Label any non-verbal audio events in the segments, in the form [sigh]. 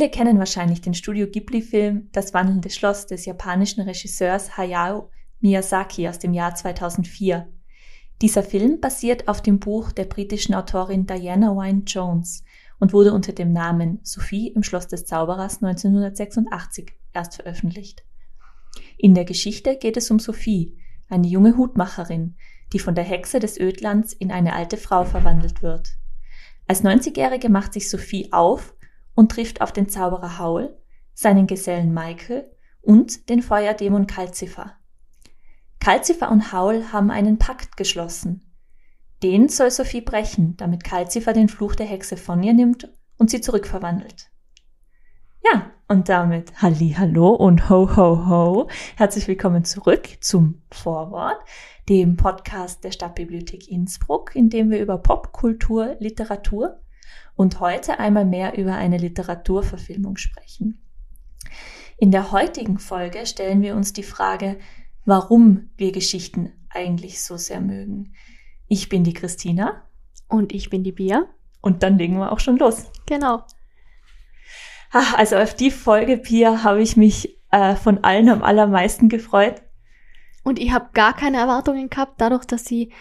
Viele kennen wahrscheinlich den Studio Ghibli-Film Das wandelnde Schloss des japanischen Regisseurs Hayao Miyazaki aus dem Jahr 2004. Dieser Film basiert auf dem Buch der britischen Autorin Diana Wynne Jones und wurde unter dem Namen Sophie im Schloss des Zauberers 1986 erst veröffentlicht. In der Geschichte geht es um Sophie, eine junge Hutmacherin, die von der Hexe des Ödlands in eine alte Frau verwandelt wird. Als 90-Jährige macht sich Sophie auf und trifft auf den Zauberer Haul, seinen Gesellen Michael und den Feuerdämon Calcifer. Calcifer und Haul haben einen Pakt geschlossen. Den soll Sophie brechen, damit Calcifer den Fluch der Hexe von ihr nimmt und sie zurückverwandelt. Ja, und damit Halli, Hallo und Ho, Ho, Ho. Herzlich willkommen zurück zum Vorwort, dem Podcast der Stadtbibliothek Innsbruck, in dem wir über Popkultur, Literatur und heute einmal mehr über eine Literaturverfilmung sprechen. In der heutigen Folge stellen wir uns die Frage, warum wir Geschichten eigentlich so sehr mögen. Ich bin die Christina. Und ich bin die Bia. Und dann legen wir auch schon los. Genau. Also auf die Folge, Pia, habe ich mich äh, von allen am allermeisten gefreut. Und ich habe gar keine Erwartungen gehabt, dadurch, dass ich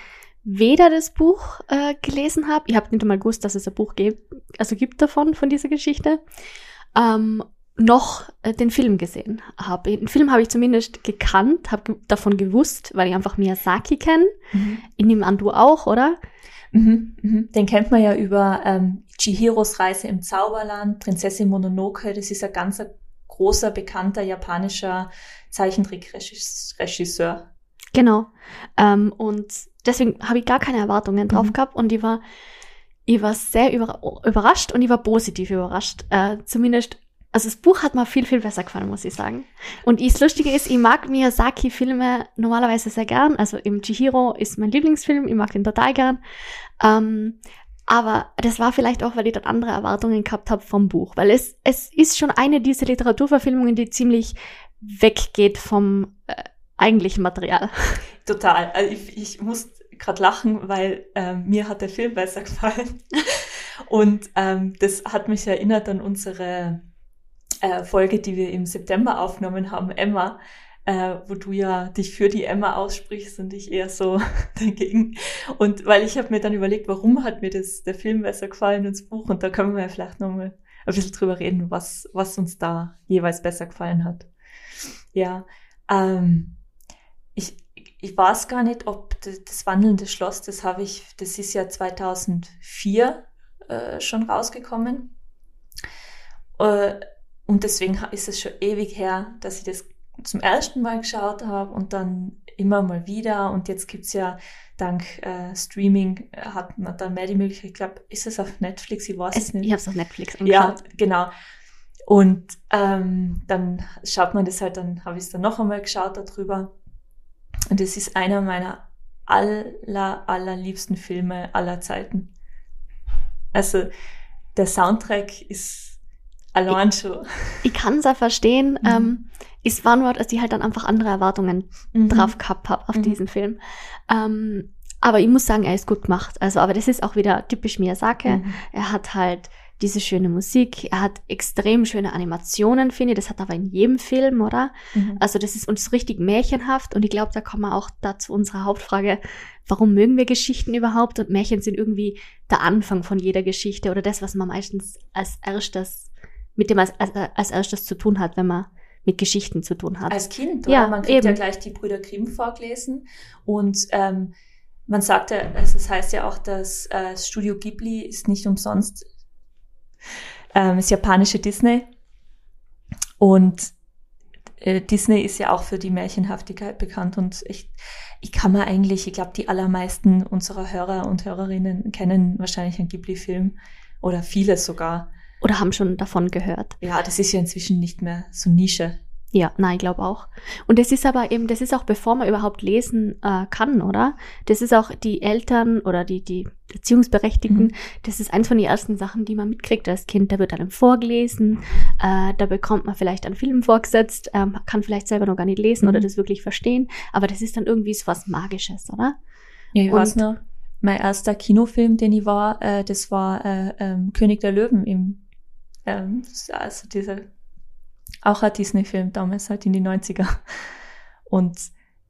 weder das Buch äh, gelesen habe, ich habe nicht einmal gewusst, dass es ein Buch gibt, also gibt davon, von dieser Geschichte, ähm, noch äh, den Film gesehen habe. Den Film habe ich zumindest gekannt, habe ge davon gewusst, weil ich einfach Miyazaki kenne. Mhm. Ich nehme an, du auch, oder? Mhm, mhm. Den kennt man ja über ähm, Chihiros Reise im Zauberland, Prinzessin Mononoke. Das ist ein ganz großer, bekannter japanischer Zeichentrickregisseur. Genau. Ähm, und deswegen habe ich gar keine Erwartungen drauf mhm. gehabt und ich war, ich war sehr über, überrascht und ich war positiv überrascht. Äh, zumindest, also das Buch hat mir viel, viel besser gefallen, muss ich sagen. Und das Lustige ist, ich mag Miyazaki-Filme normalerweise sehr gern. Also im Chihiro ist mein Lieblingsfilm, ich mag den total gern. Ähm, aber das war vielleicht auch, weil ich dann andere Erwartungen gehabt habe vom Buch. Weil es, es ist schon eine dieser Literaturverfilmungen, die ziemlich weggeht vom äh, eigentlichen Material. Total. Also ich, ich muss gerade lachen, weil ähm, mir hat der Film besser gefallen. [laughs] Und ähm, das hat mich erinnert an unsere äh, Folge, die wir im September aufgenommen haben, Emma, äh, wo du ja dich für die Emma aussprichst und ich eher so [laughs] dagegen. Und weil ich habe mir dann überlegt, warum hat mir das der Film besser gefallen ins Buch und da können wir ja vielleicht nochmal ein bisschen drüber reden, was, was uns da jeweils besser gefallen hat. Ja, ähm, ich, weiß gar nicht, ob das, das wandelnde Schloss, das habe ich, das ist ja 2004 äh, schon rausgekommen. Äh, und deswegen ist es schon ewig her, dass ich das zum ersten Mal geschaut habe und dann immer mal wieder. Und jetzt gibt es ja dank äh, Streaming, äh, hat man dann mehr die Möglichkeit, ich glaube, ist es auf Netflix? Ich weiß es, es nicht. Ich habe es auf Netflix angeschaut. Ja, genau. Und ähm, dann schaut man das halt, dann habe ich es dann noch einmal geschaut darüber. Und es ist einer meiner aller, allerliebsten Filme aller Zeiten. Also der Soundtrack ist allein schon. Ich kann es auch verstehen. Mhm. Ähm, es war nur, dass ich halt dann einfach andere Erwartungen mhm. drauf gehabt habe auf mhm. diesen Film. Ähm, aber ich muss sagen, er ist gut gemacht. Also, aber das ist auch wieder typisch Miyazaki. Mhm. Er hat halt diese schöne Musik. Er hat extrem schöne Animationen, finde ich. Das hat aber in jedem Film, oder? Mhm. Also das ist uns richtig märchenhaft. Und ich glaube, da kommen wir auch dazu unserer Hauptfrage, warum mögen wir Geschichten überhaupt? Und Märchen sind irgendwie der Anfang von jeder Geschichte oder das, was man meistens als erstes, mit dem als, als, als erstes zu tun hat, wenn man mit Geschichten zu tun hat. Als Kind, oder? Ja, man kriegt eben. ja gleich die Brüder Grimm vorgelesen und ähm, man sagt ja, also das heißt ja auch, dass äh, Studio Ghibli ist nicht umsonst ähm, das japanische Disney und äh, Disney ist ja auch für die Märchenhaftigkeit bekannt und ich, ich kann mir eigentlich, ich glaube, die allermeisten unserer Hörer und Hörerinnen kennen wahrscheinlich einen Ghibli-Film oder viele sogar. Oder haben schon davon gehört. Ja, das ist ja inzwischen nicht mehr so Nische. Ja, nein, ich glaube auch. Und das ist aber eben, das ist auch bevor man überhaupt lesen äh, kann, oder? Das ist auch die Eltern oder die, die Erziehungsberechtigten, mhm. das ist eins von den ersten Sachen, die man mitkriegt als Kind. Da wird einem vorgelesen, äh, da bekommt man vielleicht einen Film vorgesetzt, ähm, kann vielleicht selber noch gar nicht lesen mhm. oder das wirklich verstehen, aber das ist dann irgendwie so was Magisches, oder? Ja, ich Und, weiß noch, mein erster Kinofilm, den ich war, äh, das war äh, ähm, König der Löwen im ähm, also dieser, auch ein Disney-Film damals halt in die 90er. Und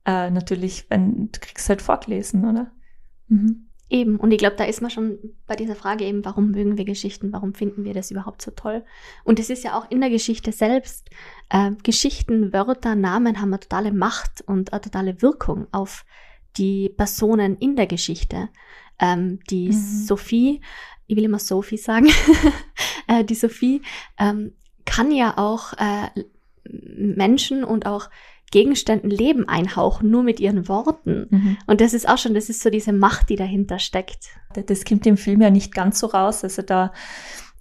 äh, natürlich, wenn du kriegst halt vorgelesen, oder? Mhm. Eben, und ich glaube, da ist man schon bei dieser Frage eben, warum mögen wir Geschichten, warum finden wir das überhaupt so toll? Und es ist ja auch in der Geschichte selbst, äh, Geschichten, Wörter, Namen haben eine totale Macht und eine totale Wirkung auf die Personen in der Geschichte. Ähm, die mhm. Sophie, ich will immer Sophie sagen, [laughs] äh, die Sophie ähm, kann ja auch äh, Menschen und auch Gegenständen Leben einhauchen, nur mit ihren Worten. Mhm. Und das ist auch schon, das ist so diese Macht, die dahinter steckt. Das kommt im Film ja nicht ganz so raus. Also da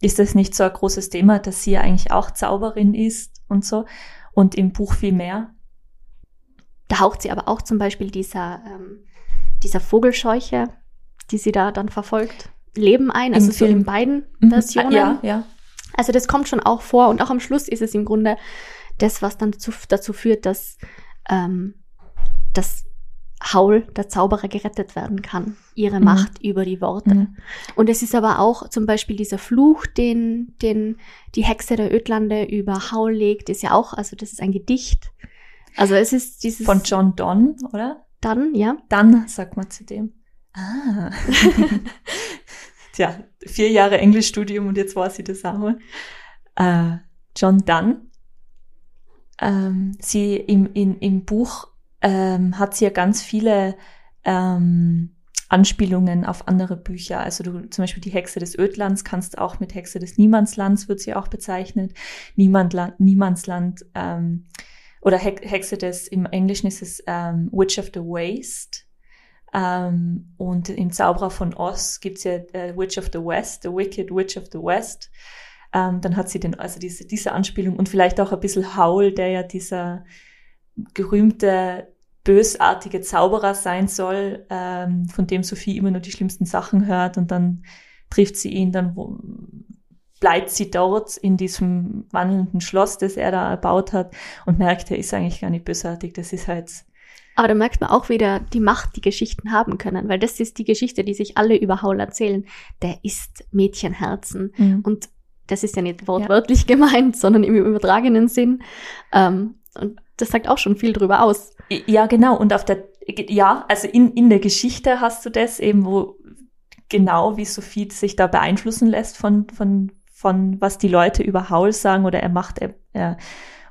ist das nicht so ein großes Thema, dass sie ja eigentlich auch Zauberin ist und so. Und im Buch viel mehr. Da haucht sie aber auch zum Beispiel dieser, ähm, dieser Vogelscheuche, die sie da dann verfolgt, Leben ein. Also Im so Film. in beiden mhm. Versionen. Ja, ja. Also das kommt schon auch vor. Und auch am Schluss ist es im Grunde das, was dann dazu, dazu führt, dass, ähm, dass Haul, der Zauberer, gerettet werden kann. Ihre mhm. Macht über die Worte. Mhm. Und es ist aber auch zum Beispiel dieser Fluch, den, den die Hexe der Ödlande über Haul legt, ist ja auch, also das ist ein Gedicht. Also es ist dieses. Von John Donne, oder? Dann, ja. Dann, sagt man zu dem. Ah. [laughs] Tja, vier Jahre Englischstudium und jetzt war sie das auch. Äh, John Donne ähm, sie im, in, im Buch ähm, hat sie ja ganz viele ähm, Anspielungen auf andere Bücher. Also du zum Beispiel die Hexe des Ödlands kannst auch mit Hexe des Niemandslands wird sie auch bezeichnet. Niemandland, Niemandsland ähm, oder Hexe des im Englischen ist es ähm, Witch of the Waste. Ähm, und im Zauberer von Oz gibt's ja äh, Witch of the West, The Wicked Witch of the West. Ähm, dann hat sie den, also diese, diese Anspielung und vielleicht auch ein bisschen Howl, der ja dieser gerühmte bösartige Zauberer sein soll, ähm, von dem Sophie immer nur die schlimmsten Sachen hört und dann trifft sie ihn, dann wo, bleibt sie dort in diesem wandelnden Schloss, das er da erbaut hat und merkt, er ist eigentlich gar nicht bösartig, das ist halt aber da merkt man auch wieder die Macht, die Geschichten haben können, weil das ist die Geschichte, die sich alle über Haul erzählen. Der ist Mädchenherzen. Mhm. Und das ist ja nicht wortwörtlich ja. [laughs] gemeint, sondern im übertragenen Sinn. Ähm, und das sagt auch schon viel drüber aus. Ja, genau. Und auf der, ja, also in, in der Geschichte hast du das eben, wo genau wie Sophie sich da beeinflussen lässt von, von, von was die Leute über Haul sagen oder er macht, er, er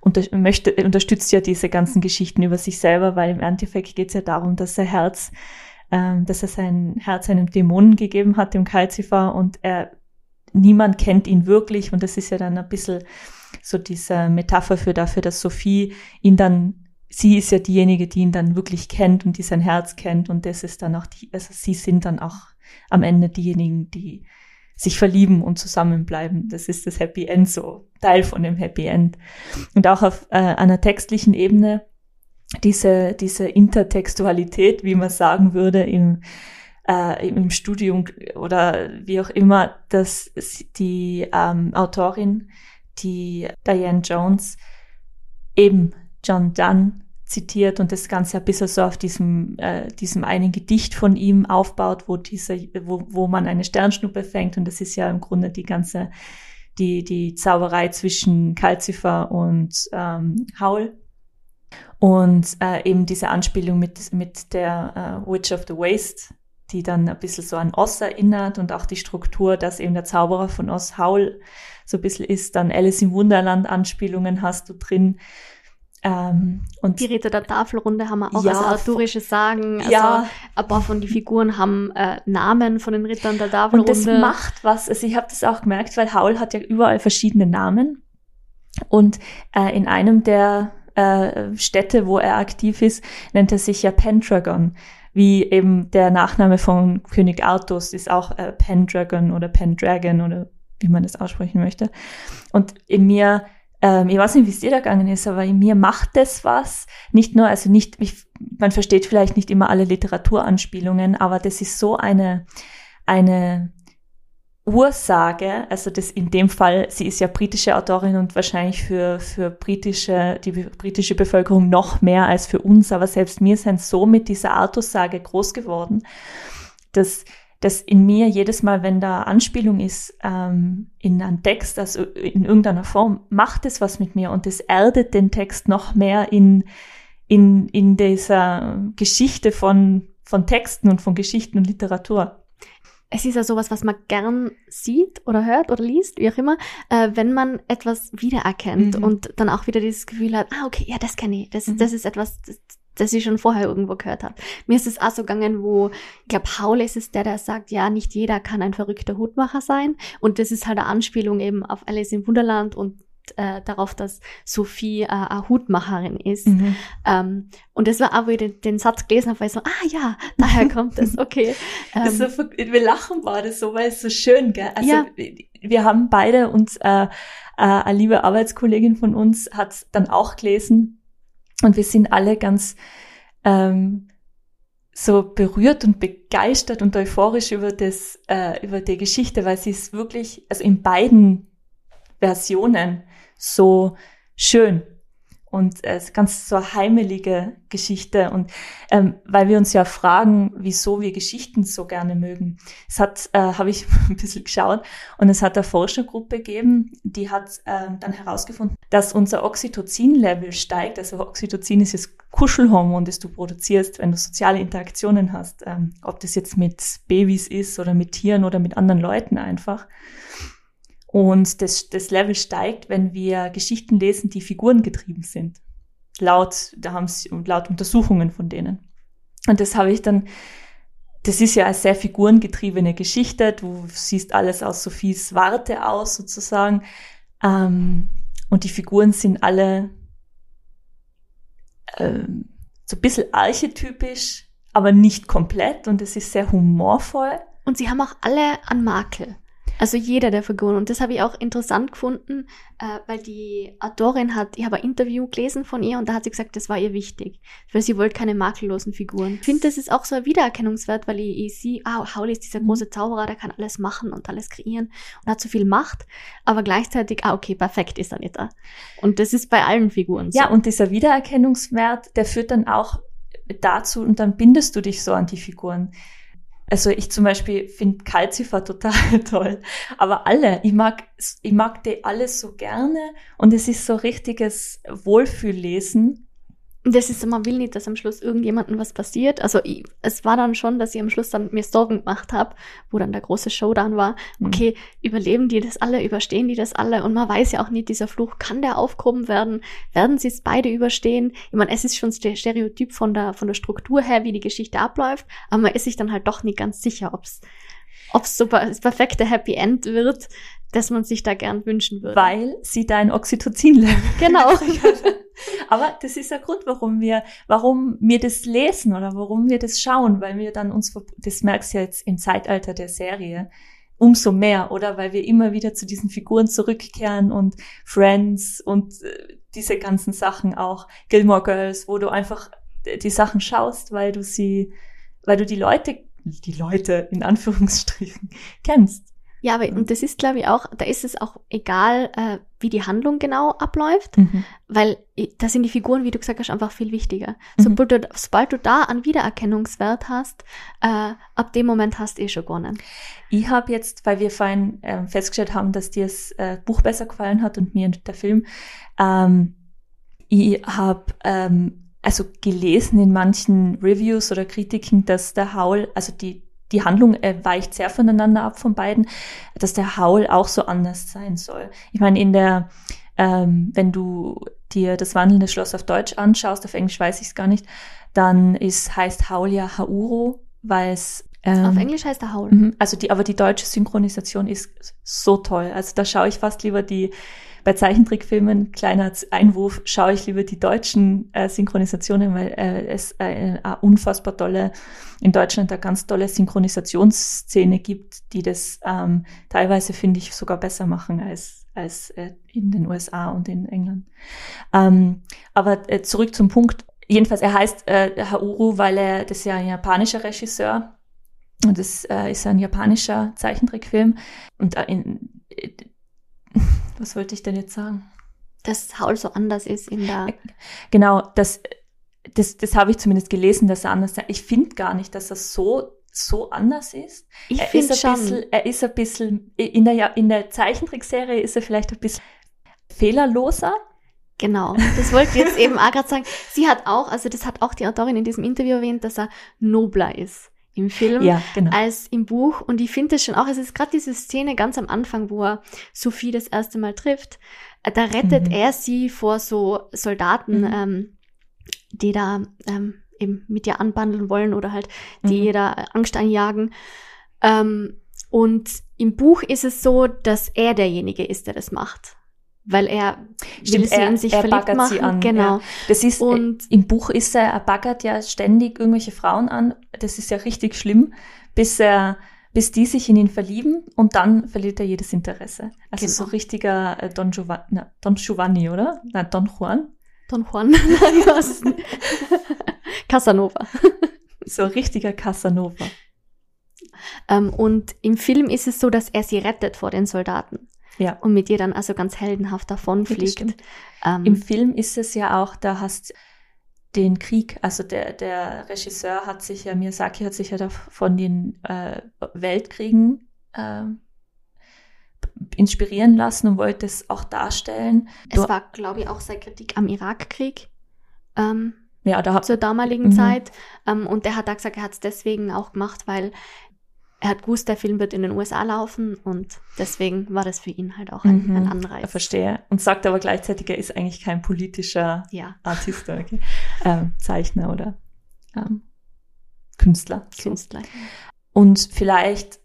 unter, möchte, unterstützt ja diese ganzen Geschichten über sich selber, weil im Endeffekt geht es ja darum, dass er Herz, ähm, dass er sein Herz einem Dämonen gegeben hat, dem Kalzifer, und er niemand kennt ihn wirklich und das ist ja dann ein bisschen so diese Metapher für dafür, dass Sophie ihn dann, sie ist ja diejenige, die ihn dann wirklich kennt und die sein Herz kennt und das ist dann auch die, also sie sind dann auch am Ende diejenigen, die sich verlieben und zusammenbleiben. Das ist das Happy End, so Teil von dem Happy End. Und auch auf äh, einer textlichen Ebene diese, diese Intertextualität, wie man sagen würde, im, äh, im Studium oder wie auch immer, dass die ähm, Autorin, die Diane Jones, eben John Donne zitiert und das Ganze ein bisschen so auf diesem, äh, diesem einen Gedicht von ihm aufbaut, wo dieser, wo, wo man eine Sternschnuppe fängt und das ist ja im Grunde die ganze, die, die Zauberei zwischen Calcifer und ähm, Howl. Und äh, eben diese Anspielung mit, mit der äh, Witch of the Waste, die dann ein bisschen so an Oz erinnert und auch die Struktur, dass eben der Zauberer von Oz Howl so ein bisschen ist. Dann Alice im Wunderland Anspielungen hast du drin. Ähm, und die Ritter der Tafelrunde haben wir auch ja, also arthurische Sagen. Also ja. ein paar von den Figuren haben äh, Namen von den Rittern der Tafelrunde. Und das macht was. Also ich habe das auch gemerkt, weil Howl hat ja überall verschiedene Namen. Und äh, in einem der äh, Städte, wo er aktiv ist, nennt er sich ja Pendragon wie eben der Nachname von König Artus ist auch äh, Pendragon oder Pendragon oder wie man das aussprechen möchte. Und in mir, ähm, ich weiß nicht, wie es dir da gegangen ist, aber in mir macht das was. Nicht nur, also nicht, ich, man versteht vielleicht nicht immer alle Literaturanspielungen, aber das ist so eine, eine Ursage, also das in dem Fall, sie ist ja britische Autorin und wahrscheinlich für, für britische, die britische Bevölkerung noch mehr als für uns, aber selbst mir sind so mit dieser Artussage groß geworden, dass das in mir jedes Mal, wenn da Anspielung ist ähm, in einen Text, also in irgendeiner Form, macht es was mit mir und es erdet den Text noch mehr in, in, in dieser Geschichte von, von Texten und von Geschichten und Literatur. Es ist ja sowas, was man gern sieht oder hört oder liest, wie auch immer, äh, wenn man etwas wiedererkennt mhm. und dann auch wieder dieses Gefühl hat, ah, okay, ja, das kenne ich, das, mhm. das ist etwas, das, das ich schon vorher irgendwo gehört habe. Mir ist es auch so gegangen, wo, ich glaube, Paul ist es der, der sagt, ja, nicht jeder kann ein verrückter Hutmacher sein. Und das ist halt eine Anspielung eben auf Alice im Wunderland und äh, darauf, dass Sophie äh, eine Hutmacherin ist. Mhm. Ähm, und das war auch, wo ich den, den Satz gelesen habe, weil ich so, ah ja, daher [laughs] kommt das, okay. Ähm, so, wir lachen beide so, weil es so schön, gell? Also ja. wir haben beide uns, äh, äh, eine liebe Arbeitskollegin von uns hat dann auch gelesen und wir sind alle ganz ähm, so berührt und begeistert und euphorisch über das, äh, über die Geschichte, weil sie ist wirklich, also in beiden Versionen so schön und äh, ganz so heimelige Geschichte und ähm, weil wir uns ja fragen, wieso wir Geschichten so gerne mögen. Es hat, äh, [laughs] habe ich [laughs] ein bisschen geschaut und es hat eine Forschergruppe gegeben, die hat äh, dann herausgefunden, dass unser Oxytocin-Level steigt. Also Oxytocin ist das Kuschelhormon, das du produzierst, wenn du soziale Interaktionen hast, ähm, ob das jetzt mit Babys ist oder mit Tieren oder mit anderen Leuten einfach. Und das, das Level steigt, wenn wir Geschichten lesen, die figurengetrieben sind. Laut, da haben sie, laut Untersuchungen von denen. Und das habe ich dann, das ist ja eine sehr figurengetriebene Geschichte. Du siehst alles aus Sophies Warte aus, sozusagen. Ähm, und die Figuren sind alle ähm, so ein bisschen archetypisch, aber nicht komplett. Und es ist sehr humorvoll. Und sie haben auch alle einen Makel. Also jeder der Figuren. Und das habe ich auch interessant gefunden, äh, weil die Autorin hat, ich habe ein Interview gelesen von ihr und da hat sie gesagt, das war ihr wichtig, weil sie wollte keine makellosen Figuren. Ich finde, das ist auch so ein Wiedererkennungswert, weil ich, ich sehe, ah, Howley ist dieser große Zauberer, der kann alles machen und alles kreieren und hat so viel Macht, aber gleichzeitig, ah, okay, perfekt ist er nicht da. Und das ist bei allen Figuren so. Ja, und dieser Wiedererkennungswert, der führt dann auch dazu und dann bindest du dich so an die Figuren. Also ich zum Beispiel finde Calcifer total [laughs] toll. Aber alle, ich mag, ich mag die alles so gerne und es ist so richtiges Wohlfühllesen. Das ist, man will nicht, dass am Schluss irgendjemandem was passiert. Also ich, es war dann schon, dass ich am Schluss dann mir Sorgen gemacht habe, wo dann der große Showdown war. Mhm. Okay, mhm. überleben die das alle, überstehen die das alle? Und man weiß ja auch nicht, dieser Fluch, kann der aufgehoben werden? Werden sie es beide überstehen? Ich meine, es ist schon Stereotyp von der, von der Struktur her, wie die Geschichte abläuft, aber man ist sich dann halt doch nicht ganz sicher, ob es so das perfekte Happy End wird, das man sich da gern wünschen würde. Weil sie dein Oxytocin-Level. [laughs] Genau. Aber das ist der Grund, warum wir, warum wir das lesen oder warum wir das schauen, weil wir dann uns, das merkst du ja jetzt im Zeitalter der Serie, umso mehr, oder? Weil wir immer wieder zu diesen Figuren zurückkehren und Friends und äh, diese ganzen Sachen auch, Gilmore Girls, wo du einfach die Sachen schaust, weil du sie, weil du die Leute, die Leute in Anführungsstrichen kennst. Ja, aber und das ist, glaube ich, auch, da ist es auch egal, äh, wie die Handlung genau abläuft, mhm. weil da sind die Figuren, wie du gesagt hast, einfach viel wichtiger. Mhm. Sobald, du, sobald du da einen Wiedererkennungswert hast, äh, ab dem Moment hast du eh schon gewonnen. Ich habe jetzt, weil wir vorhin äh, festgestellt haben, dass dir das äh, Buch besser gefallen hat und mir der Film, ähm, ich habe ähm, also gelesen in manchen Reviews oder Kritiken, dass der Haul, also die die Handlung äh, weicht sehr voneinander ab von beiden, dass der Howl auch so anders sein soll. Ich meine, in der, ähm, wenn du dir das wandelnde Schloss auf Deutsch anschaust, auf Englisch weiß ich es gar nicht, dann ist, heißt Howl ja Hauro, weil es ähm, auf Englisch heißt er Howl. Mhm, also die, aber die deutsche Synchronisation ist so toll. Also da schaue ich fast lieber die bei Zeichentrickfilmen, kleiner Einwurf, schaue ich lieber die deutschen äh, Synchronisationen, weil äh, es äh, eine unfassbar tolle, in Deutschland eine ganz tolle Synchronisationsszene gibt, die das ähm, teilweise, finde ich, sogar besser machen als, als äh, in den USA und in England. Ähm, aber äh, zurück zum Punkt. Jedenfalls, er heißt äh, Hauru, weil er, das ist ja ein japanischer Regisseur, und das äh, ist ein japanischer Zeichentrickfilm. Und äh, in, äh, [laughs] was wollte ich denn jetzt sagen? Dass Paul so anders ist in der. Genau, das, das, das habe ich zumindest gelesen, dass er anders ist. Ich finde gar nicht, dass er so so anders ist. Ich er finde ist ein schon. bisschen, er ist ein bisschen, in der, in der Zeichentrickserie ist er vielleicht ein bisschen fehlerloser. Genau, das wollte ich jetzt eben auch gerade sagen. Sie hat auch, also das hat auch die Autorin in diesem Interview erwähnt, dass er nobler ist im Film Ja, genau. als im Buch. Und ich finde das schon auch, es ist gerade diese Szene ganz am Anfang, wo er Sophie das erste Mal trifft, äh, da rettet Mhm. er sie vor so Soldaten, Mhm. ähm, die da ähm, eben mit ihr anbandeln wollen oder halt die Mhm. ihr da Angst einjagen. Ähm, und im Buch ist es so, dass er derjenige ist, der das macht. Weil er will Stimmt, sie er- in sich er verliebt machen. sie an, genau. ja. Das ist, Und im Buch ist er, er baggert ja ständig irgendwelche Frauen an. Das ist ja richtig schlimm, bis er, bis die sich in ihn verlieben und dann verliert er jedes Interesse. Also Genau. so richtiger äh, Don, Giovanni, na, Don Giovanni, oder? Nein, Don Juan. Don Juan. [laughs] [laughs] Casanova. [laughs] So richtiger Casanova. Ähm, und im Film ist es so, dass er sie rettet vor den Soldaten. Ja. Und mit ihr dann also ganz heldenhaft davonfliegt. ähm, Im Film ist es ja auch, da hast den Krieg, also der, der Regisseur hat sich ja, Miyazaki hat sich ja da von den äh, Weltkriegen äh, inspirieren lassen und wollte es auch darstellen. es du- war, glaube ich, auch seine Kritik am Irakkrieg. Ähm, Ja, da hat zur damaligen Mhm. Zeit. Ähm, und der hat da gesagt, er hat es deswegen auch gemacht, weil er hat gewusst, der Film wird in den USA laufen und deswegen war das für ihn halt auch ein, Mhm. ein ich Anreiz. verstehe. Und sagt aber gleichzeitig, er ist eigentlich kein politischer Ja, Artist, okay? ähm, Zeichner oder ähm, Künstler. So. Künstler. Und vielleicht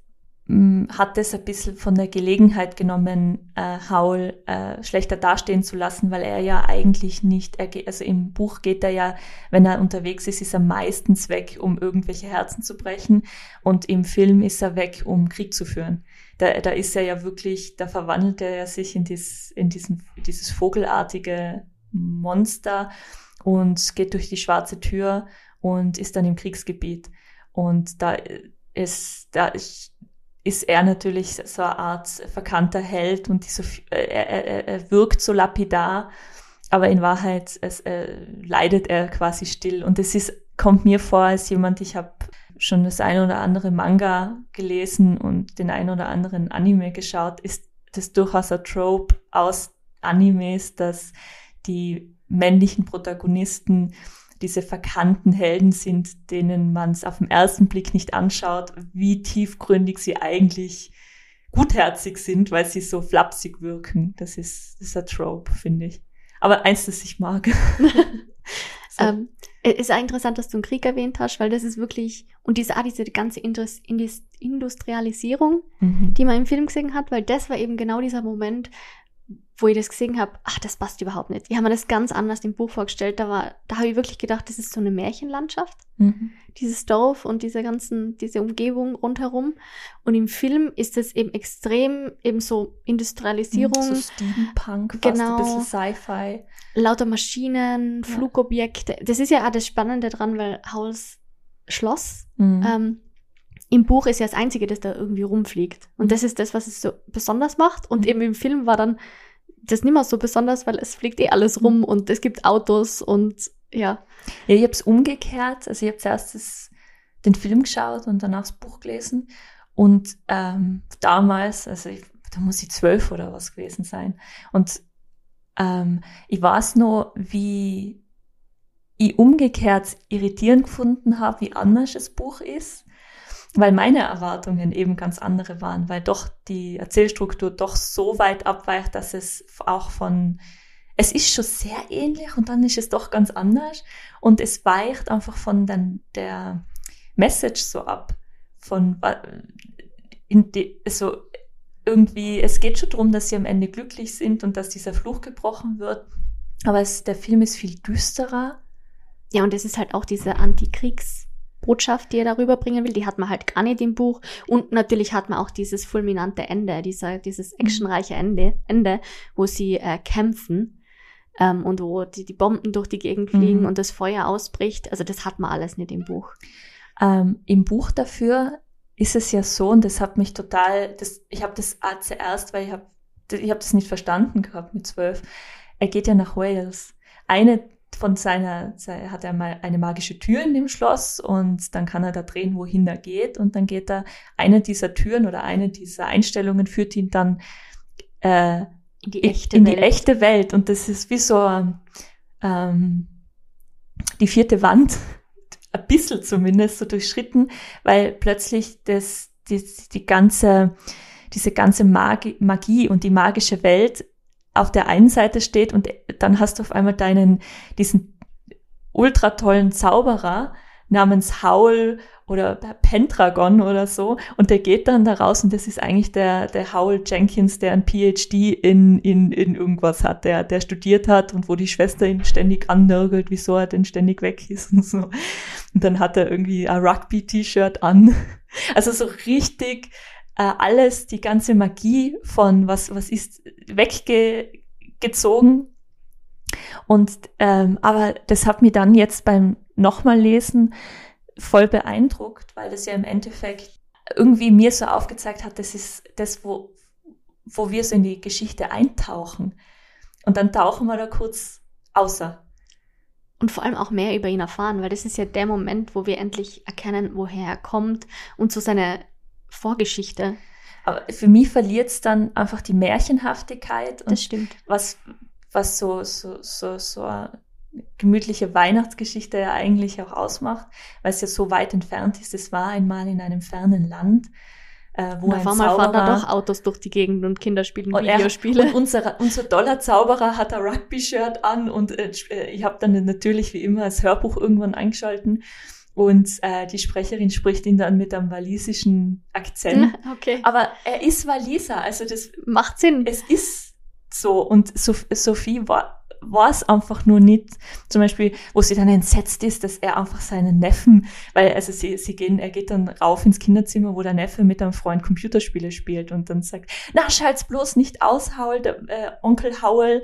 hat es ein bisschen von der Gelegenheit genommen, äh, Haul äh, schlechter dastehen zu lassen, weil er ja eigentlich nicht, er geht, also im Buch geht er ja, wenn er unterwegs ist, ist er meistens weg, um irgendwelche Herzen zu brechen und im Film ist er weg, um Krieg zu führen. Da, da ist er ja wirklich, da verwandelt er sich in, dies, in diesen, dieses vogelartige Monster und geht durch die schwarze Tür und ist dann im Kriegsgebiet. Und da ist, da ist, ist er natürlich so eine Art verkannter Held und so, äh, er, er, er wirkt so lapidar, aber in Wahrheit es, äh, leidet er quasi still. Und es ist, kommt mir vor als jemand, ich habe schon das ein oder andere Manga gelesen und den ein oder anderen Anime geschaut, ist das durchaus ein Trope aus Animes, dass die männlichen Protagonisten diese verkannten Helden sind, denen man es auf den ersten Blick nicht anschaut, wie tiefgründig sie eigentlich gutherzig sind, weil sie so flapsig wirken. Das ist, das ist ein Trope, finde ich. Aber eins, das ich mag. [laughs] [laughs] so. Ähm, es ist auch interessant, dass du einen Krieg erwähnt hast, weil das ist wirklich, und diese, auch diese ganze Indus, Indus, Industrialisierung, mhm. die man im Film gesehen hat, weil das war eben genau dieser Moment, wo ich das gesehen habe, ach, das passt überhaupt nicht. Ich habe mir das ganz anders im Buch vorgestellt. Da war, da habe ich wirklich gedacht, das ist so eine Märchenlandschaft, Mhm. dieses Dorf und diese ganzen, diese Umgebung rundherum. Und im Film ist es eben extrem eben so Industrialisierung, So Steampunk, fast Genau. ein bisschen Sci-Fi. lauter Maschinen. Flugobjekte. Das ist ja auch das Spannende dran, weil Hauls Schloss Mhm. ähm, im Buch ist ja das Einzige, das da irgendwie rumfliegt. Und Mhm. das ist das, was es so besonders macht. Und Mhm. eben im Film war dann das nicht mehr so besonders, weil es fliegt eh alles rum Mhm. und es gibt Autos und ja. Ja, ich habe es umgekehrt. Also ich habe zuerst das, den Film geschaut und danach das Buch gelesen. Und ähm, damals, also ich, da muss ich zwölf oder was gewesen sein. Und ähm, ich weiß nur, wie ich umgekehrt irritierend gefunden habe, wie anders das Buch ist. Weil meine Erwartungen eben ganz andere waren, weil doch die Erzählstruktur doch so weit abweicht, dass es auch von, es ist schon sehr ähnlich und dann ist es doch ganz anders und es weicht einfach von dann der Message so ab, von in die, so irgendwie, es geht schon darum, dass sie am Ende glücklich sind und dass dieser Fluch gebrochen wird, aber es, der Film ist viel düsterer. Ja, und es ist halt auch diese Antikriegsbotschaft, die er darüber bringen will. Die hat man halt gar nicht im Buch. Und natürlich hat man auch dieses fulminante Ende, dieser, dieses actionreiche Ende, Ende wo sie äh, kämpfen ähm, und wo die, die Bomben durch die Gegend fliegen Mhm. und das Feuer ausbricht. Also das hat man alles nicht im Buch. Ähm, Im Buch dafür ist es ja so, und das hat mich total, das, ich habe das zuerst, weil ich habe ich hab das nicht verstanden gehabt mit zwölf. Er geht ja nach Wales. Eine von seiner, hat er mal eine magische Tür in dem Schloss und dann kann er da drehen, wohin er geht. Und dann geht er, eine dieser Türen oder eine dieser Einstellungen führt ihn dann äh, in die echte in, die echte Welt. Und das ist wie so ähm, die vierte Wand, [laughs] ein bisschen zumindest so durchschritten, weil plötzlich das, die, die ganze, diese ganze Magie, Magie und die magische Welt auf der einen Seite steht und dann hast du auf einmal deinen, diesen ultra tollen Zauberer namens Howl oder Pendragon oder so und der geht dann da raus und das ist eigentlich der, der Howl Jenkins, der ein PhD in, in, in irgendwas hat, der, der studiert hat und wo die Schwester ihn ständig annörgelt, wieso er denn ständig weg ist und so. Und dann hat er irgendwie ein Rugby-T-Shirt an. Also so richtig äh, alles, die ganze Magie von was, was ist weggezogen. Und ähm, aber das hat mir dann jetzt beim nochmal lesen voll beeindruckt, weil das ja im Endeffekt irgendwie mir so aufgezeigt hat, das ist das, wo, wo wir so in die Geschichte eintauchen. Und dann tauchen wir da kurz außer. Und vor allem auch mehr über ihn erfahren, weil das ist ja der Moment, wo wir endlich erkennen, woher er kommt und so seine Vorgeschichte. Aber für mich verliert es dann einfach die Märchenhaftigkeit. das stimmt. Was, was so, so, so, so eine gemütliche Weihnachtsgeschichte ja eigentlich auch ausmacht, weil es ja so weit entfernt ist. Es war einmal in einem fernen Land. Äh, wo ein Zauberer, fahren da doch Autos durch die Gegend und Kinder spielen und Videospiele. Er, und unser, unser toller Zauberer hat ein Rugby-Shirt an und äh ich habe dann natürlich wie immer das Hörbuch irgendwann eingeschalten und äh, die Sprecherin spricht ihn dann mit einem walisischen Akzent. [laughs] Okay. Aber er ist Waliser, also das macht Sinn. Es ist so. Und Sophie war war es einfach nur nicht, zum Beispiel, wo sie dann entsetzt ist, dass er einfach seinen Neffen, weil also sie, sie gehen, er geht dann rauf ins Kinderzimmer, wo der Neffe mit einem Freund Computerspiele spielt und dann sagt, na, schalt's bloß nicht aus, Howl, der, äh, Onkel Howell,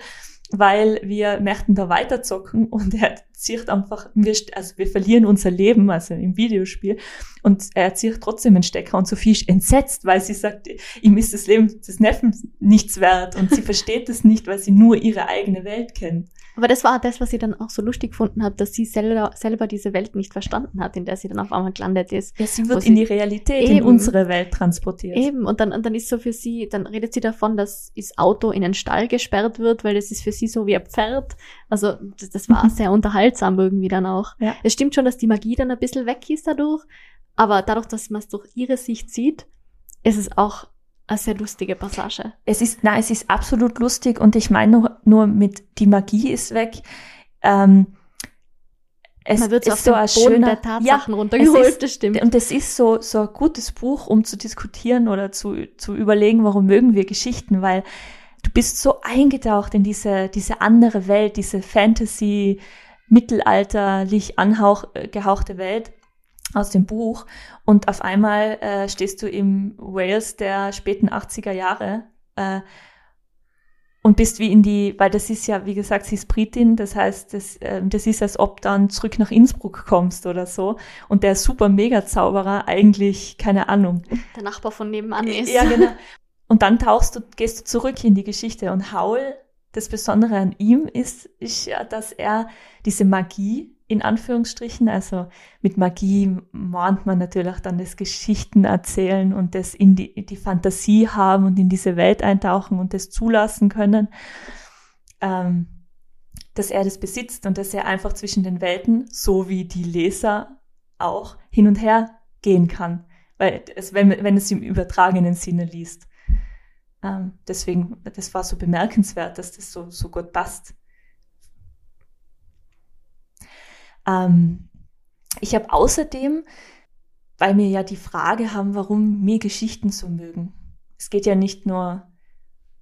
weil wir möchten da weiterzocken [laughs] und er zieht einfach, wir, also wir verlieren unser Leben, also im Videospiel, und er zieht trotzdem einen Stecker und Sophie ist entsetzt, weil sie sagt, ihm ist das Leben des Neffen nichts wert und sie [laughs] versteht es nicht, weil sie nur ihre eigene Welt kennt. Aber das war das, was sie dann auch so lustig gefunden hat, dass sie selber, selber diese Welt nicht verstanden hat, in der sie dann auf einmal gelandet ist. Ja, sie wird in die Realität, eben, in unsere Welt transportiert. Eben, und dann, und dann ist so für sie, dann redet sie davon, dass das Auto in einen Stall gesperrt wird, weil das ist für sie so wie ein Pferd. Also das, das war [laughs] sehr unterhaltsam irgendwie dann auch. Ja. Es stimmt schon, dass die Magie dann ein bisschen weg ist dadurch, aber dadurch, dass man es durch ihre Sicht sieht, ist es auch eine sehr lustige Passage. Es ist, na, es ist absolut lustig und ich meine nur, nur mit die Magie ist weg. Ähm, es Man wird so ist so ein Boden schöner, der Tatsachen ja, runtergeholt, ist, das stimmt. Und es ist so, so ein gutes Buch, um zu diskutieren oder zu, zu überlegen, warum mögen wir Geschichten, weil du bist so eingetaucht in diese, diese andere Welt, diese Fantasy, mittelalterlich angehauchte Welt aus dem Buch und auf einmal äh, stehst du im Wales der späten 80er Jahre äh, und bist wie in die, weil das ist ja, wie gesagt, sie ist Britin, das heißt, das, äh, das ist, als ob dann zurück nach Innsbruck kommst oder so und der super Mega-Zauberer eigentlich, keine Ahnung. Der Nachbar von nebenan ist. Ja, [laughs] genau. Und dann tauchst du, gehst du zurück in die Geschichte und Howl, das Besondere an ihm ist, ist ja, dass er diese Magie in Anführungsstrichen. Also mit Magie mahnt man natürlich dann das Geschichten erzählen und das in die, die Fantasie haben und in diese Welt eintauchen und das zulassen können, ähm, dass er das besitzt und dass er einfach zwischen den Welten, so wie die Leser auch, hin und her gehen kann. Weil es, wenn, wenn es im übertragenen Sinne liest. Ähm, deswegen, das war so bemerkenswert, dass das so, so gut passt. Ähm, ich habe außerdem, weil wir ja die Frage haben, warum wir Geschichten so mögen. Es geht ja nicht nur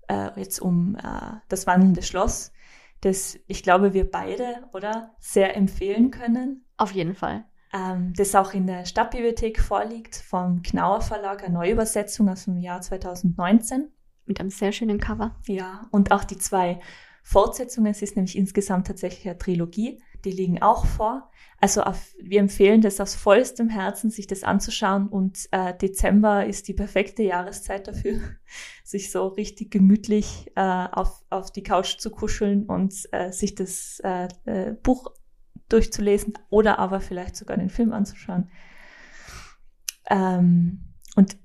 äh, jetzt um äh, das wandelnde Schloss, das ich glaube, wir beide, oder, sehr empfehlen können. Auf jeden Fall. Ähm, das auch in der Stadtbibliothek vorliegt, vom Knauer Verlag, eine Neuübersetzung aus dem Jahr 2019. Mit einem sehr schönen Cover. Ja, und auch die zwei Fortsetzungen. Es ist nämlich insgesamt tatsächlich eine Trilogie die liegen auch vor. Also auf, wir empfehlen das aus vollstem Herzen, sich das anzuschauen. Und äh, Dezember ist die perfekte Jahreszeit dafür, [laughs] sich so richtig gemütlich äh, auf, auf die Couch zu kuscheln und äh, sich das äh, äh, Buch durchzulesen oder aber vielleicht sogar den Film anzuschauen. Ähm, und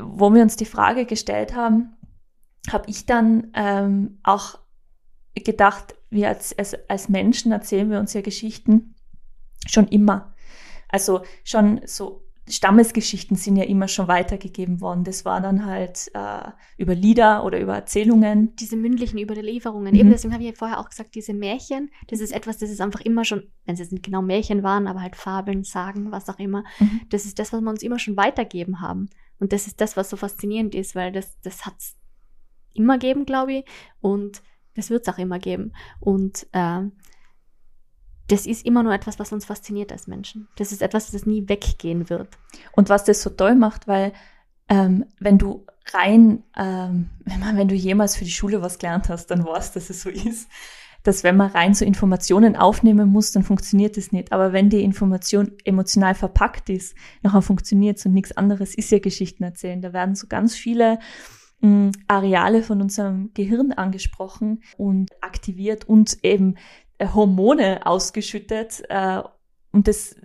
wo wir uns die Frage gestellt haben, habe ich dann ähm, auch gedacht, wir als, als, als Menschen erzählen wir uns ja Geschichten schon immer. Also schon so Stammesgeschichten sind ja immer schon weitergegeben worden. Das war dann halt äh, über Lieder oder über Erzählungen. Diese mündlichen Überlieferungen. Mhm. Eben deswegen habe ich ja vorher auch gesagt, diese Märchen, das ist etwas, das ist einfach immer schon, wenn es jetzt nicht genau Märchen waren, aber halt Fabeln, Sagen, was auch immer. Mhm. Das ist das, was wir uns immer schon weitergeben haben. Und das ist das, was so faszinierend ist, weil das, das hat es immer geben, glaube ich. Und das wird es auch immer geben. Und äh, das ist immer nur etwas, was uns fasziniert als Menschen. Das ist etwas, das nie weggehen wird. Und was das so toll macht, weil ähm, wenn du rein, ähm, wenn, du jemals für die Schule was gelernt hast, dann weißt, dass es so ist, dass wenn man rein so Informationen aufnehmen muss, dann funktioniert es nicht. Aber wenn die Information emotional verpackt ist, nachher funktioniert es und nichts anderes ist ja Geschichten erzählen. Da werden so ganz viele Areale von unserem Gehirn angesprochen und aktiviert und eben äh, Hormone ausgeschüttet äh, und das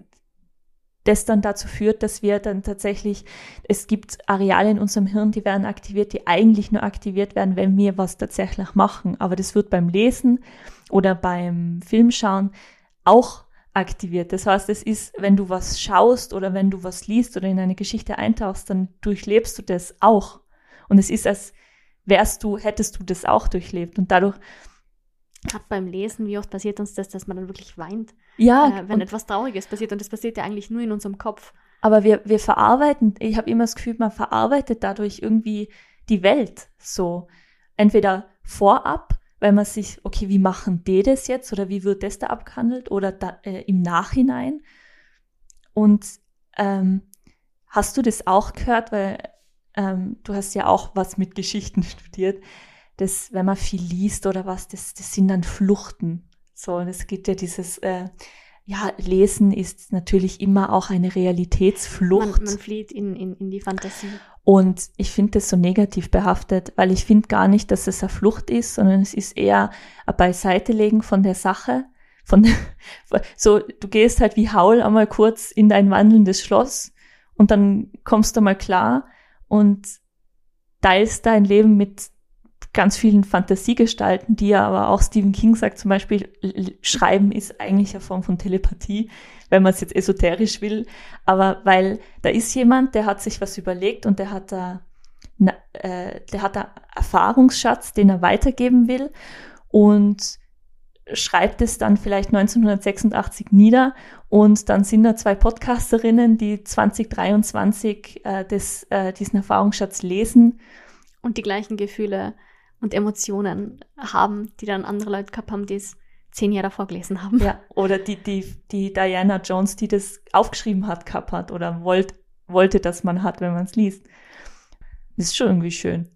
das dann dazu führt, dass wir dann tatsächlich, es gibt Areale in unserem Hirn, die werden aktiviert, die eigentlich nur aktiviert werden, wenn wir was tatsächlich machen. Aber das wird beim Lesen oder beim Filmschauen auch aktiviert. Das heißt, es ist, wenn du was schaust oder wenn du was liest oder in eine Geschichte eintauchst, dann durchlebst du das auch. Und es ist, als wärst du, hättest du das auch durchlebt. Und dadurch gerade beim Lesen, wie oft passiert uns das, dass man dann wirklich weint, ja, äh, wenn etwas Trauriges passiert. Und das passiert ja eigentlich nur in unserem Kopf. Aber wir, wir verarbeiten, ich habe immer das Gefühl, man verarbeitet dadurch irgendwie die Welt so. Entweder vorab, weil man sich, okay, wie machen die das jetzt oder wie wird das da abgehandelt oder da, äh, im Nachhinein. Und ähm, hast du das auch gehört, weil ähm, du hast ja auch was mit Geschichten [laughs] studiert, das, wenn man viel liest oder was, das, das sind dann Fluchten. So, und es gibt ja dieses, äh, ja, Lesen ist natürlich immer auch eine Realitätsflucht. Man, man flieht in, in, in die Fantasie. Und ich finde das so negativ behaftet, weil ich finde gar nicht, dass es eine Flucht ist, sondern es ist eher ein Beiseitelegen von der Sache. Von, [laughs] so, du gehst halt wie Haul einmal kurz in dein wandelndes Schloss und dann kommst du mal klar und teilst dein Leben mit ganz vielen Fantasiegestalten, die ja aber auch Stephen King sagt zum Beispiel, Schreiben ist eigentlich eine Form von Telepathie, wenn man es jetzt esoterisch will. Aber weil da ist jemand, der hat sich was überlegt und der hat da, äh, der hat da Erfahrungsschatz, den er weitergeben will und schreibt es dann vielleicht 1986 nieder und dann sind da zwei Podcasterinnen, die 2023 äh, des, äh, diesen Erfahrungsschatz lesen. Und die gleichen Gefühle und Emotionen haben, die dann andere Leute gehabt haben, die es zehn Jahre davor gelesen haben. Ja, oder die, die, die Diana Jones, die das aufgeschrieben hat, gehabt hat oder wollt, wollte, dass man hat, wenn man es liest. Das ist schon irgendwie schön.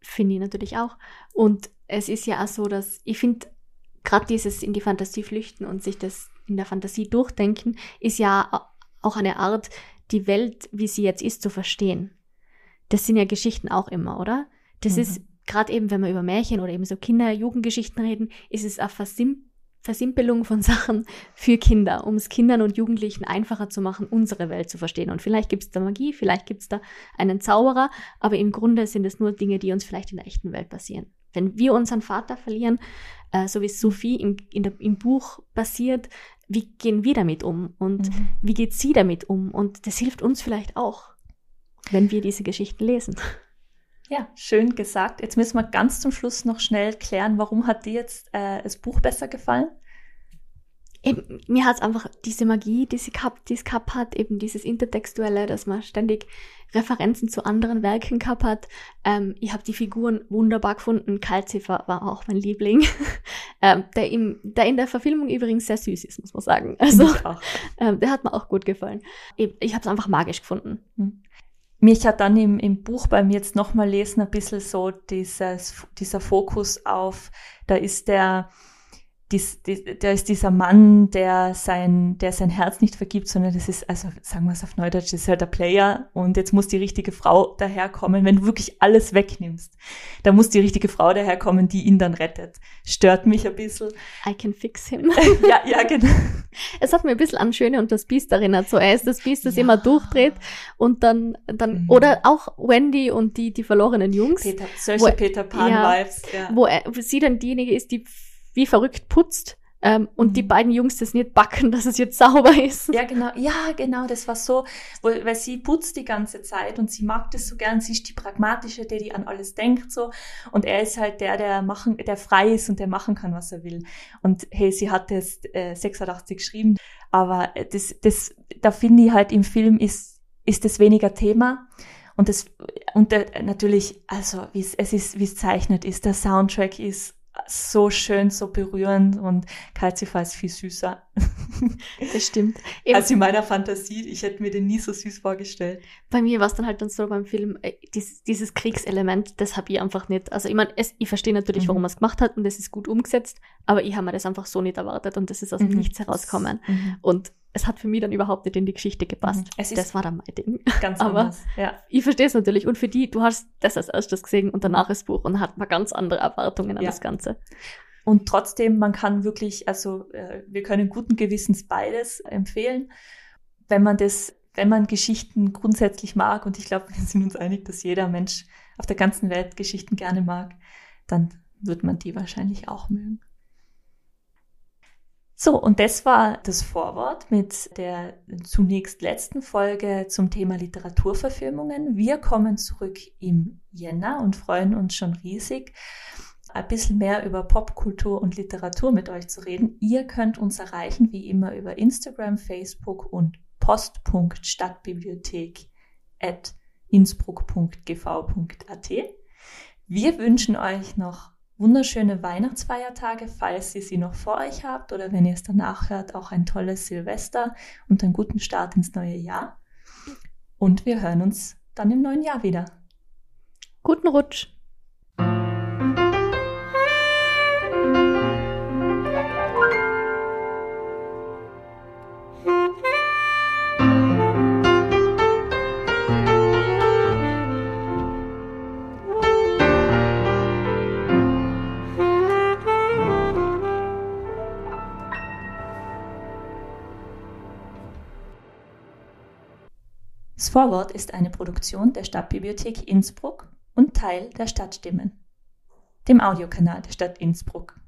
Finde ich natürlich auch. Und es ist ja auch so, dass ich finde, gerade dieses in die Fantasie flüchten und sich das in der Fantasie durchdenken, ist ja auch eine Art, die Welt, wie sie jetzt ist, zu verstehen. Das sind ja Geschichten auch immer, oder? Das mhm. ist gerade eben, wenn wir über Märchen oder eben so Kinder-Jugendgeschichten reden, ist es eine Versim Versimpelung von [laughs] Sachen für Kinder, um es Kindern und Jugendlichen einfacher zu machen, unsere Welt zu verstehen. Und vielleicht gibt es da Magie, vielleicht gibt es da einen Zauberer, aber im Grunde sind es nur Dinge, die uns vielleicht in der echten Welt passieren. Wenn wir unseren Vater verlieren, äh, so wie Sophie im, der, im Buch passiert, wie gehen wir damit um und mhm. wie geht sie damit um? Und das hilft uns vielleicht auch, wenn wir diese Geschichten lesen. Ja, schön gesagt. Jetzt müssen wir ganz zum Schluss noch schnell klären, warum hat dir jetzt äh, das Buch besser gefallen? Eben, mir hat es einfach diese Magie, die sie gehabt, die es gehabt hat, eben dieses Intertextuelle, dass man ständig Referenzen zu anderen Werken gehabt hat. Ähm, ich habe die Figuren wunderbar gefunden. Kalziffer war auch mein Liebling, [laughs] ähm, der, im, der in der Verfilmung übrigens sehr süß ist, muss man sagen. Also, [laughs] ähm, der hat mir auch gut gefallen. Ich, ich habe es einfach magisch gefunden. Hm mich hat dann im, im Buch beim jetzt nochmal lesen ein bisschen so dieses, dieser Fokus auf, da ist der, dies, dies, da ist dieser Mann, der sein, der sein Herz nicht vergibt, sondern das ist, also sagen wir es auf Neudeutsch, das ist halt der Player und jetzt muss die richtige Frau daherkommen, wenn du wirklich alles wegnimmst. Da muss die richtige Frau daherkommen, die ihn dann rettet. Stört mich ein bisschen. I can fix him. [laughs] ja, ja, genau. [laughs] Es hat mir ein bisschen an Schöne und das Biest erinnert. So, er ist das Biest, das ja. immer durchdreht und dann, dann, mhm. oder auch Wendy und die, die verlorenen Jungs. Peter, solche Peter Pan-Vibes, ja, ja. Wo, er, wo sie dann diejenige ist, die wie verrückt putzt. Ähm, und mhm. die beiden Jungs das nicht backen, [laughs] dass es jetzt sauber ist. Ja, genau, ja, genau, das war so, wo, weil sie putzt die ganze Zeit und sie mag das so gern, sie ist die pragmatische, der die an alles denkt so und er ist halt der, der machen, der frei ist und der machen kann, was er will. Und hey, sie hat das äh, 86 geschrieben, aber das, das, da finde ich halt im Film ist, ist das weniger Thema. Und das, und der, natürlich, also, wie es, es ist, wie es zeichnet ist, der Soundtrack ist so schön, so berührend und Calcifer ist viel süßer. [laughs] Das stimmt. Eben, Als in meiner Fantasie, ich hätte mir den nie so süß vorgestellt. Bei mir war es dann halt dann so beim Film, äh, dieses, dieses Kriegselement, das habe ich einfach nicht. Also ich meine, ich verstehe natürlich, mhm. warum er es gemacht hat und das ist gut umgesetzt, aber ich habe mir das einfach so nicht erwartet und das ist aus dem mhm. Nichts herauskommen. Mhm. Und es hat für mich dann überhaupt nicht in die Geschichte gepasst. Mhm. Es das war dann mein Ding. [laughs] Ganz Aber anders, ja. ich verstehe es natürlich. Und für die, du hast das als erstes gesehen und danach das Buch und hat man ganz andere Erwartungen an ja. das Ganze. Und trotzdem, man kann wirklich, also äh, wir können guten Gewissens beides empfehlen, wenn man das, wenn man Geschichten grundsätzlich mag. Und ich glaube, [laughs] wir sind uns einig, dass jeder Mensch auf der ganzen Welt Geschichten gerne mag, dann wird man die wahrscheinlich auch mögen. So, und das war das Vorwort mit der zunächst letzten Folge zum Thema Literaturverfilmungen. Wir kommen zurück im Jänner und freuen uns schon riesig, ein bisschen mehr über Popkultur und Literatur mit euch zu reden. Ihr könnt uns erreichen, wie immer, über Instagram, Facebook und post.stadtbibliothek at innsbruck.gv.at. Wir wünschen euch noch wunderschöne Weihnachtsfeiertage, falls ihr sie noch vor euch habt oder wenn ihr es danach hört, auch ein tolles Silvester und einen guten Start ins neue Jahr. Und wir hören uns dann im neuen Jahr wieder. Guten Rutsch! Vorwort ist eine Produktion der Stadtbibliothek Innsbruck und Teil der Stadtstimmen, dem Audiokanal der Stadt Innsbruck.